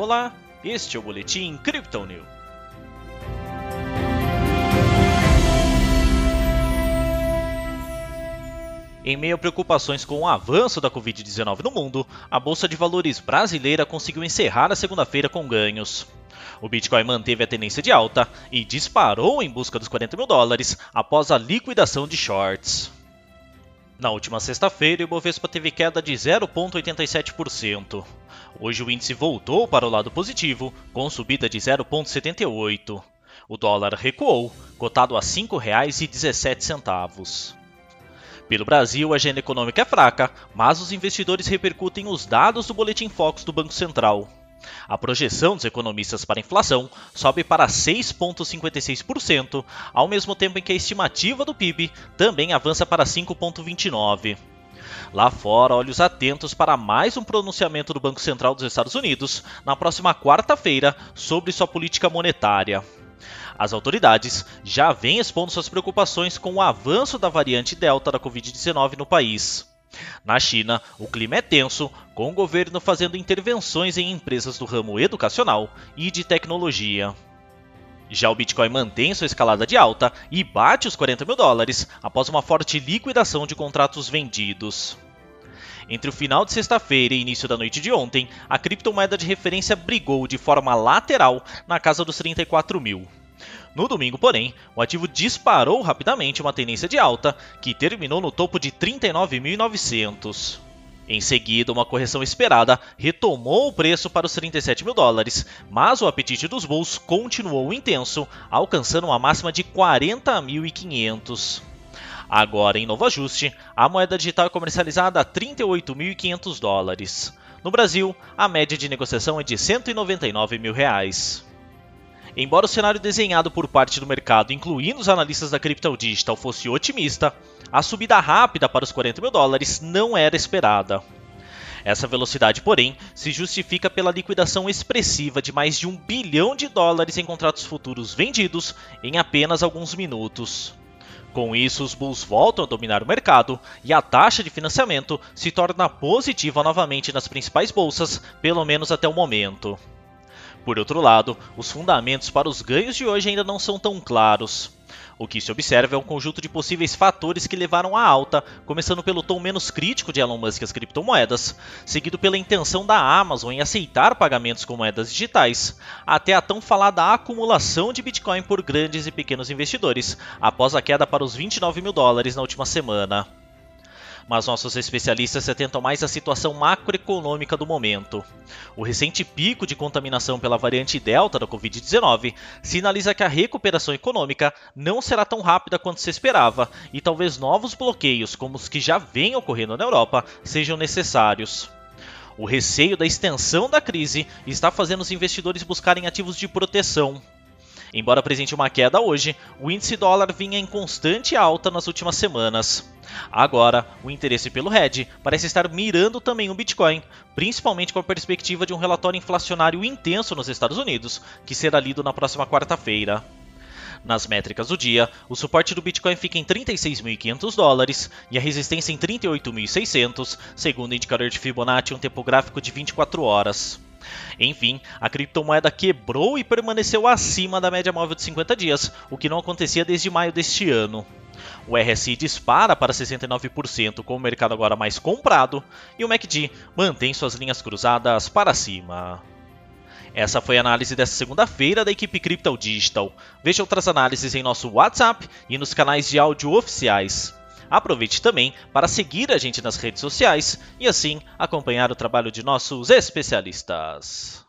Olá, este é o Boletim Crypto. Em meio a preocupações com o avanço da Covid-19 no mundo, a Bolsa de Valores brasileira conseguiu encerrar a segunda-feira com ganhos. O Bitcoin manteve a tendência de alta e disparou em busca dos 40 mil dólares após a liquidação de shorts. Na última sexta-feira, o Ibovespa teve queda de 0,87%. Hoje o índice voltou para o lado positivo, com subida de 0,78%. O dólar recuou, cotado a R$ 5,17. Pelo Brasil, a agenda econômica é fraca, mas os investidores repercutem os dados do Boletim Focus do Banco Central. A projeção dos economistas para inflação sobe para 6,56%, ao mesmo tempo em que a estimativa do PIB também avança para 5,29%. Lá fora, olhos atentos para mais um pronunciamento do Banco Central dos Estados Unidos na próxima quarta-feira sobre sua política monetária. As autoridades já vêm expondo suas preocupações com o avanço da variante Delta da Covid-19 no país. Na China, o clima é tenso, com o governo fazendo intervenções em empresas do ramo educacional e de tecnologia. Já o Bitcoin mantém sua escalada de alta e bate os 40 mil dólares após uma forte liquidação de contratos vendidos. Entre o final de sexta-feira e início da noite de ontem, a criptomoeda de referência brigou de forma lateral na casa dos 34 mil. No domingo, porém, o ativo disparou rapidamente uma tendência de alta, que terminou no topo de 39.900. Em seguida, uma correção esperada retomou o preço para os 37 mil dólares, mas o apetite dos bulls continuou intenso, alcançando uma máxima de 40.500. Agora, em novo ajuste, a moeda digital é comercializada a 38.500 dólares. No Brasil, a média de negociação é de 199 mil reais. Embora o cenário desenhado por parte do mercado, incluindo os analistas da Crypto Digital, fosse otimista, a subida rápida para os 40 mil dólares não era esperada. Essa velocidade, porém, se justifica pela liquidação expressiva de mais de um bilhão de dólares em contratos futuros vendidos em apenas alguns minutos. Com isso, os bulls voltam a dominar o mercado e a taxa de financiamento se torna positiva novamente nas principais bolsas, pelo menos até o momento. Por outro lado, os fundamentos para os ganhos de hoje ainda não são tão claros. O que se observa é um conjunto de possíveis fatores que levaram à alta, começando pelo tom menos crítico de Elon Musk às criptomoedas, seguido pela intenção da Amazon em aceitar pagamentos com moedas digitais, até a tão falada acumulação de Bitcoin por grandes e pequenos investidores, após a queda para os 29 mil dólares na última semana mas nossos especialistas se atentam mais à situação macroeconômica do momento. O recente pico de contaminação pela variante Delta da Covid-19 sinaliza que a recuperação econômica não será tão rápida quanto se esperava e talvez novos bloqueios, como os que já vêm ocorrendo na Europa, sejam necessários. O receio da extensão da crise está fazendo os investidores buscarem ativos de proteção, Embora apresente uma queda hoje, o índice dólar vinha em constante alta nas últimas semanas. Agora, o interesse pelo hedge parece estar mirando também o Bitcoin, principalmente com a perspectiva de um relatório inflacionário intenso nos Estados Unidos, que será lido na próxima quarta-feira. Nas métricas do dia, o suporte do Bitcoin fica em 36.500 dólares e a resistência em 38.600, segundo o indicador de Fibonacci, um tempo gráfico de 24 horas. Enfim, a criptomoeda quebrou e permaneceu acima da média móvel de 50 dias, o que não acontecia desde maio deste ano. O RSI dispara para 69%, com o mercado agora mais comprado, e o MACD mantém suas linhas cruzadas para cima. Essa foi a análise desta segunda-feira da equipe Crypto Digital. Veja outras análises em nosso WhatsApp e nos canais de áudio oficiais. Aproveite também para seguir a gente nas redes sociais e assim acompanhar o trabalho de nossos especialistas.